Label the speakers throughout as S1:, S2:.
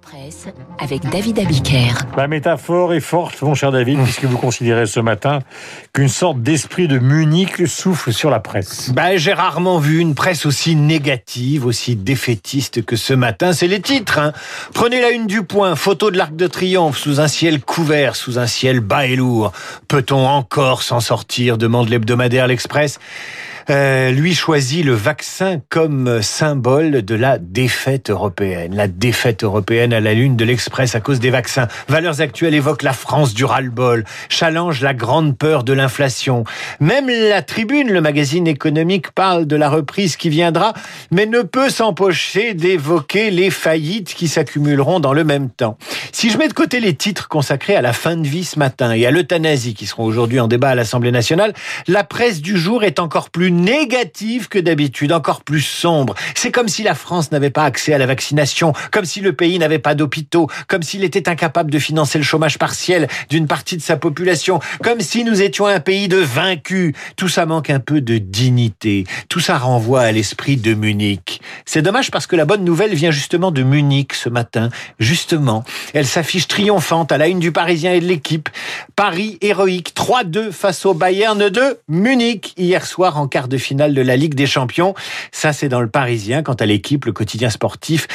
S1: Presse avec David Abiker.
S2: La métaphore est forte, mon cher David, puisque vous considérez ce matin qu'une sorte d'esprit de Munich souffle sur la presse.
S3: Ben, j'ai rarement vu une presse aussi négative, aussi défaitiste que ce matin. C'est les titres. Hein. Prenez la une du point, photo de l'Arc de Triomphe sous un ciel couvert, sous un ciel bas et lourd. Peut-on encore s'en sortir demande l'hebdomadaire L'Express. Euh, lui choisit le vaccin comme symbole de la défaite européenne. La défaite européenne à la lune de l'Express à cause des vaccins. Valeurs actuelles évoquent la France du ras-le-bol, challenge la grande peur de l'inflation. Même la tribune, le magazine économique, parle de la reprise qui viendra, mais ne peut s'empocher d'évoquer les faillites qui s'accumuleront dans le même temps. Si je mets de côté les titres consacrés à la fin de vie ce matin et à l'euthanasie qui seront aujourd'hui en débat à l'Assemblée nationale, la presse du jour est encore plus négative que d'habitude, encore plus sombre. C'est comme si la France n'avait pas accès à la vaccination, comme si le pays n'avait pas d'hôpitaux, comme s'il était incapable de financer le chômage partiel d'une partie de sa population, comme si nous étions un pays de vaincus. Tout ça manque un peu de dignité. Tout ça renvoie à l'esprit de Munich. C'est dommage parce que la bonne nouvelle vient justement de Munich ce matin. Justement, elle s'affiche triomphante à la une du Parisien et de l'équipe. Paris héroïque 3-2 face au Bayern de Munich hier soir en quart de finale de la Ligue des Champions. Ça, c'est dans le Parisien. Quant à l'équipe, le quotidien sportif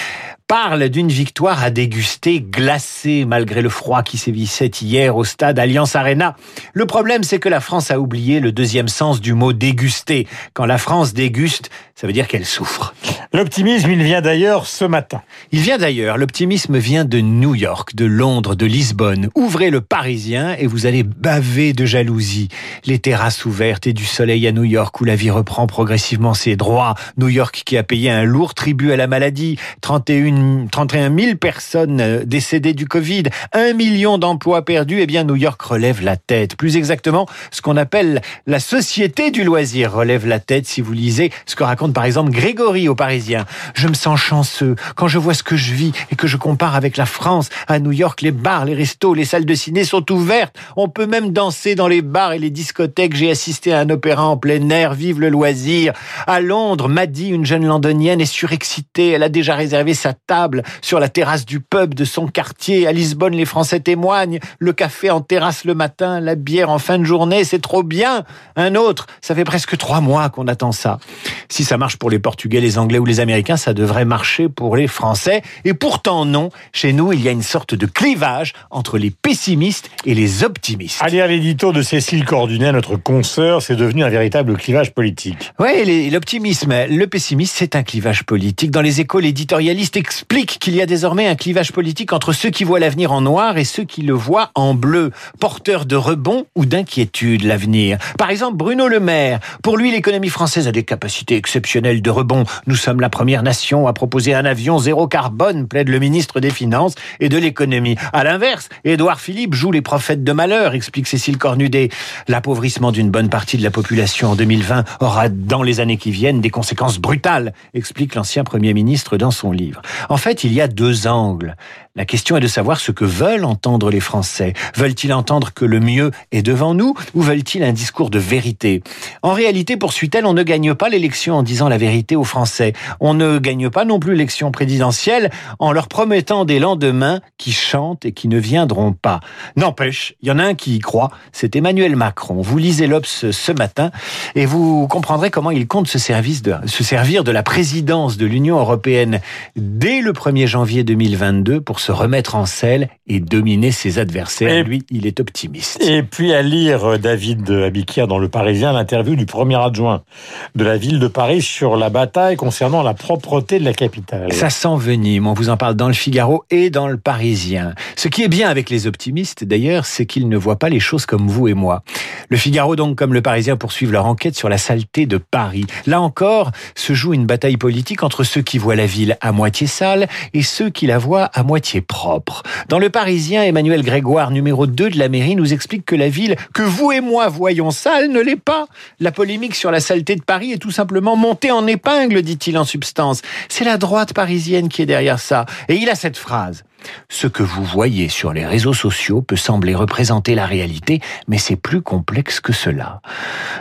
S3: parle d'une victoire à déguster glacée malgré le froid qui sévissait hier au stade Alliance Arena. Le problème, c'est que la France a oublié le deuxième sens du mot déguster. Quand la France déguste, ça veut dire qu'elle souffre.
S2: L'optimisme, il vient d'ailleurs ce matin.
S3: Il vient d'ailleurs. L'optimisme vient de New York, de Londres, de Lisbonne. Ouvrez le Parisien et vous allez baver de jalousie. Les terrasses ouvertes et du soleil à New York où la vie reprend progressivement ses droits. New York qui a payé un lourd tribut à la maladie. 31 31 000 personnes euh, décédées du Covid, 1 million d'emplois perdus, eh bien New York relève la tête. Plus exactement, ce qu'on appelle la société du loisir relève la tête si vous lisez ce que raconte par exemple Grégory au Parisien. Je me sens chanceux quand je vois ce que je vis et que je compare avec la France. À New York, les bars, les restos, les salles de ciné sont ouvertes. On peut même danser dans les bars et les discothèques. J'ai assisté à un opéra en plein air. Vive le loisir. À Londres, Maddy, une jeune londonienne, est surexcitée. Elle a déjà réservé sa table sur la terrasse du pub de son quartier. À Lisbonne, les Français témoignent. Le café en terrasse le matin, la bière en fin de journée, c'est trop bien. Un autre, ça fait presque trois mois qu'on attend ça. Si ça marche pour les Portugais, les Anglais ou les Américains, ça devrait marcher pour les Français. Et pourtant non. Chez nous, il y a une sorte de clivage entre les pessimistes et les optimistes.
S2: Allez à l'édito de Cécile Cordunet, notre consoeur, c'est devenu un véritable clivage politique.
S3: Oui, l'optimisme, le pessimisme, c'est un clivage politique. Dans les écoles éditorialistes explique qu'il y a désormais un clivage politique entre ceux qui voient l'avenir en noir et ceux qui le voient en bleu, porteurs de rebond ou d'inquiétude l'avenir. Par exemple, Bruno Le Maire, pour lui l'économie française a des capacités exceptionnelles de rebond. Nous sommes la première nation à proposer un avion zéro carbone, plaide le ministre des Finances et de l'économie. À l'inverse, Édouard Philippe joue les prophètes de malheur, explique Cécile Cornudet. L'appauvrissement d'une bonne partie de la population en 2020 aura dans les années qui viennent des conséquences brutales, explique l'ancien Premier ministre dans son livre. En fait, il y a deux angles. La question est de savoir ce que veulent entendre les Français. Veulent-ils entendre que le mieux est devant nous ou veulent-ils un discours de vérité? En réalité, poursuit-elle, on ne gagne pas l'élection en disant la vérité aux Français. On ne gagne pas non plus l'élection présidentielle en leur promettant des lendemains qui chantent et qui ne viendront pas. N'empêche, il y en a un qui y croit, c'est Emmanuel Macron. Vous lisez l'Obs ce matin et vous comprendrez comment il compte se, de, se servir de la présidence de l'Union européenne dès le 1er janvier 2022 pour se remettre en selle et dominer ses adversaires. Et lui, il est optimiste.
S2: Et puis à lire David Abikir dans Le Parisien, l'interview du premier adjoint de la ville de Paris sur la bataille concernant la propreté de la capitale.
S3: Ça s'envenime, on vous en parle dans le Figaro et dans le Parisien. Ce qui est bien avec les optimistes, d'ailleurs, c'est qu'ils ne voient pas les choses comme vous et moi. Le Figaro, donc, comme le Parisien, poursuivent leur enquête sur la saleté de Paris. Là encore, se joue une bataille politique entre ceux qui voient la ville à moitié sale et ceux qui la voient à moitié propre. Dans le Parisien, Emmanuel Grégoire, numéro 2 de la mairie, nous explique que la ville que vous et moi voyons sale ne l'est pas. La polémique sur la saleté de Paris est tout simplement montée en épingle, dit-il en substance. C'est la droite parisienne qui est derrière ça. Et il a cette phrase. Ce que vous voyez sur les réseaux sociaux peut sembler représenter la réalité, mais c'est plus complexe que cela.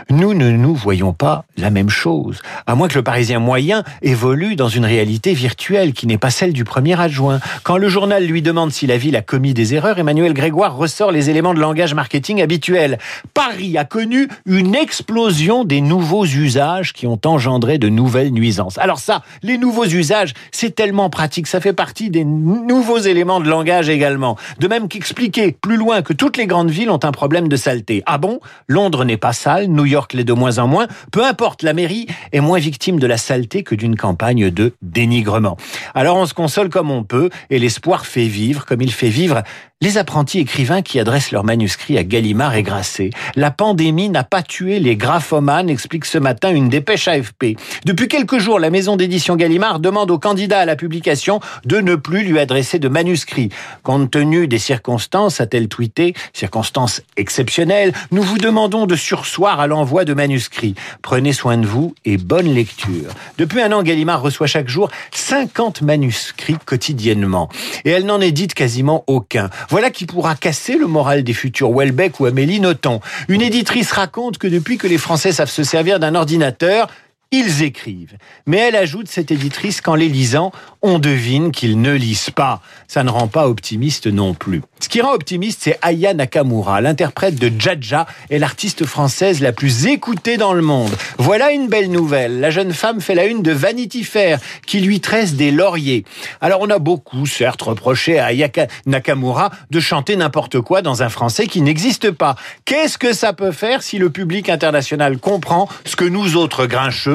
S3: Nous ne nous voyons pas la même chose, à moins que le Parisien moyen évolue dans une réalité virtuelle qui n'est pas celle du premier adjoint. Quand le journal lui demande si la ville a commis des erreurs, Emmanuel Grégoire ressort les éléments de langage marketing habituels. Paris a connu une explosion des nouveaux usages qui ont engendré de nouvelles nuisances. Alors ça, les nouveaux usages, c'est tellement pratique, ça fait partie des nouveaux éléments de langage également. De même qu'expliquer plus loin que toutes les grandes villes ont un problème de saleté. Ah bon? Londres n'est pas sale, New York l'est de moins en moins, peu importe, la mairie est moins victime de la saleté que d'une campagne de dénigrement. Alors on se console comme on peut et l'espoir fait vivre comme il fait vivre les apprentis écrivains qui adressent leurs manuscrits à Gallimard et Grasset. La pandémie n'a pas tué les graphomanes, explique ce matin une dépêche AFP. Depuis quelques jours, la maison d'édition Gallimard demande aux candidats à la publication de ne plus lui adresser de manuscrits. Compte tenu des circonstances, a-t-elle tweeté, circonstances exceptionnelles, nous vous demandons de sursoir à l'envoi de manuscrits. Prenez soin de vous et bonne lecture. Depuis un an, Gallimard reçoit chaque jour 50 manuscrits quotidiennement. Et elle n'en édite quasiment aucun. Voilà qui pourra casser le moral des futurs Welbeck ou Amélie Nothomb. Une éditrice raconte que depuis que les Français savent se servir d'un ordinateur, ils écrivent. Mais elle ajoute, cette éditrice, qu'en les lisant, on devine qu'ils ne lisent pas. Ça ne rend pas optimiste non plus. Ce qui rend optimiste, c'est Aya Nakamura, l'interprète de Jaja et l'artiste française la plus écoutée dans le monde. Voilà une belle nouvelle. La jeune femme fait la une de Vanity Fair, qui lui tresse des lauriers. Alors on a beaucoup, certes, reproché à Aya Nakamura de chanter n'importe quoi dans un français qui n'existe pas. Qu'est-ce que ça peut faire si le public international comprend ce que nous autres grincheux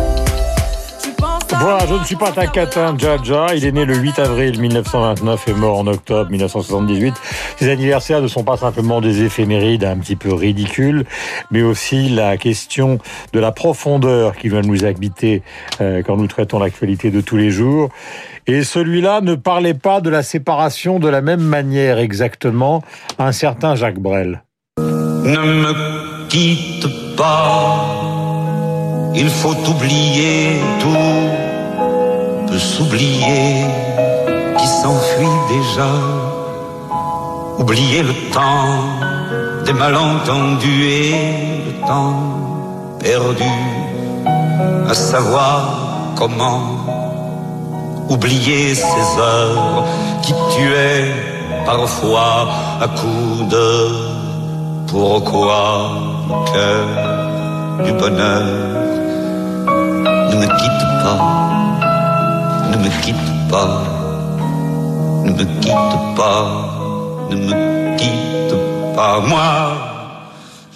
S2: Voilà, je ne suis pas
S4: ça
S2: Takatin Jaja. Il est né le 8 avril 1929 et mort en octobre 1978. Ses anniversaires ne sont pas simplement des éphémérides un petit peu ridicules, mais aussi la question de la profondeur qui va nous habiter euh, quand nous traitons l'actualité de tous les jours. Et celui-là ne parlait pas de la séparation de la même manière exactement un certain Jacques Brel.
S5: Ne me quitte pas, il faut oublier tout, peut s'oublier qui s'enfuit déjà. Oublier le temps des malentendus et le temps perdu, à savoir comment oublier ces heures qui tuaient parfois à coups de pourquoi le cœur du bonheur ne me quitte pas, ne me quitte pas, ne me quitte pas, ne me quitte pas, moi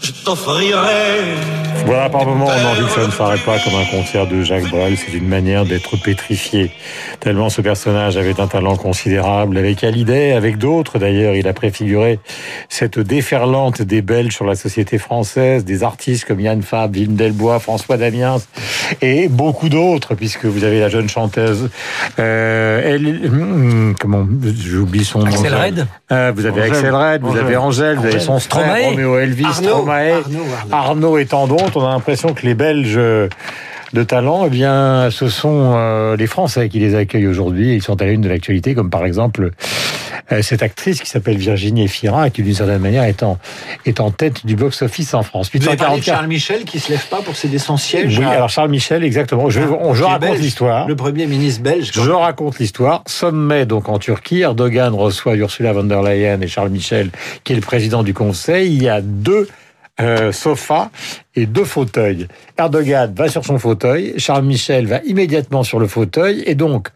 S5: je t'offrirai
S2: Voilà, par moment, on a envie que ça ne paraît pas comme un concert de Jacques Brel. C'est une manière d'être pétrifié. Tellement ce personnage avait un talent considérable. Avec Hallyday, avec d'autres d'ailleurs, il a préfiguré cette déferlante des Belges sur la société française, des artistes comme Yann Fab, Wim Delbois, François Damiens et beaucoup d'autres, puisque vous avez la jeune chanteuse, euh, elle, hum, comment, j'oublie son nom.
S6: Axel Red?
S2: Euh, vous avez Axel Red, vous avez Angèle, vous avez son frère,
S6: Stromae.
S2: Roméo Elvis,
S3: Arnaud,
S2: Stromae,
S3: Arnaud, Arnaud.
S2: Arnaud et tant d'autres. On a l'impression que les Belges de talent, eh bien, ce sont euh, les Français qui les accueillent aujourd'hui. Ils sont à la une de l'actualité, comme par exemple euh, cette actrice qui s'appelle Virginie Efira, qui d'une certaine manière est en, est en tête du box-office en France.
S3: Vous avez parlé de
S2: 844.
S3: Charles Michel qui se lève pas pour céder son siège
S2: Oui,
S3: à-
S2: alors Charles Michel, exactement. Je, on- je raconte l'histoire.
S3: Le premier ministre belge.
S2: Je raconte l'histoire. Sommet donc en Turquie, Erdogan reçoit Ursula von der Leyen et Charles Michel, qui est le président du Conseil. Il y a deux euh, sofas et deux fauteuils. Erdogan va sur son fauteuil, Charles Michel va immédiatement sur le fauteuil et donc,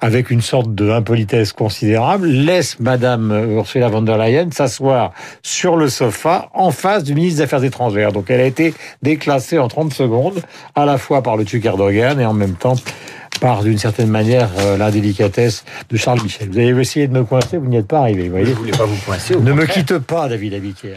S2: avec une sorte de impolitesse considérable, laisse Madame Ursula von der Leyen s'asseoir sur le sofa en face du ministre des Affaires étrangères. Donc elle a été déclassée en 30 secondes, à la fois par le Turc Erdogan et en même temps par d'une certaine manière euh, l'indélicatesse de Charles Michel. Vous avez essayé de me coincer, vous n'y êtes pas arrivé. Vous
S3: Je
S2: voyez
S3: voulais pas vous coincer.
S2: ne me quitte pas, David Abiquier.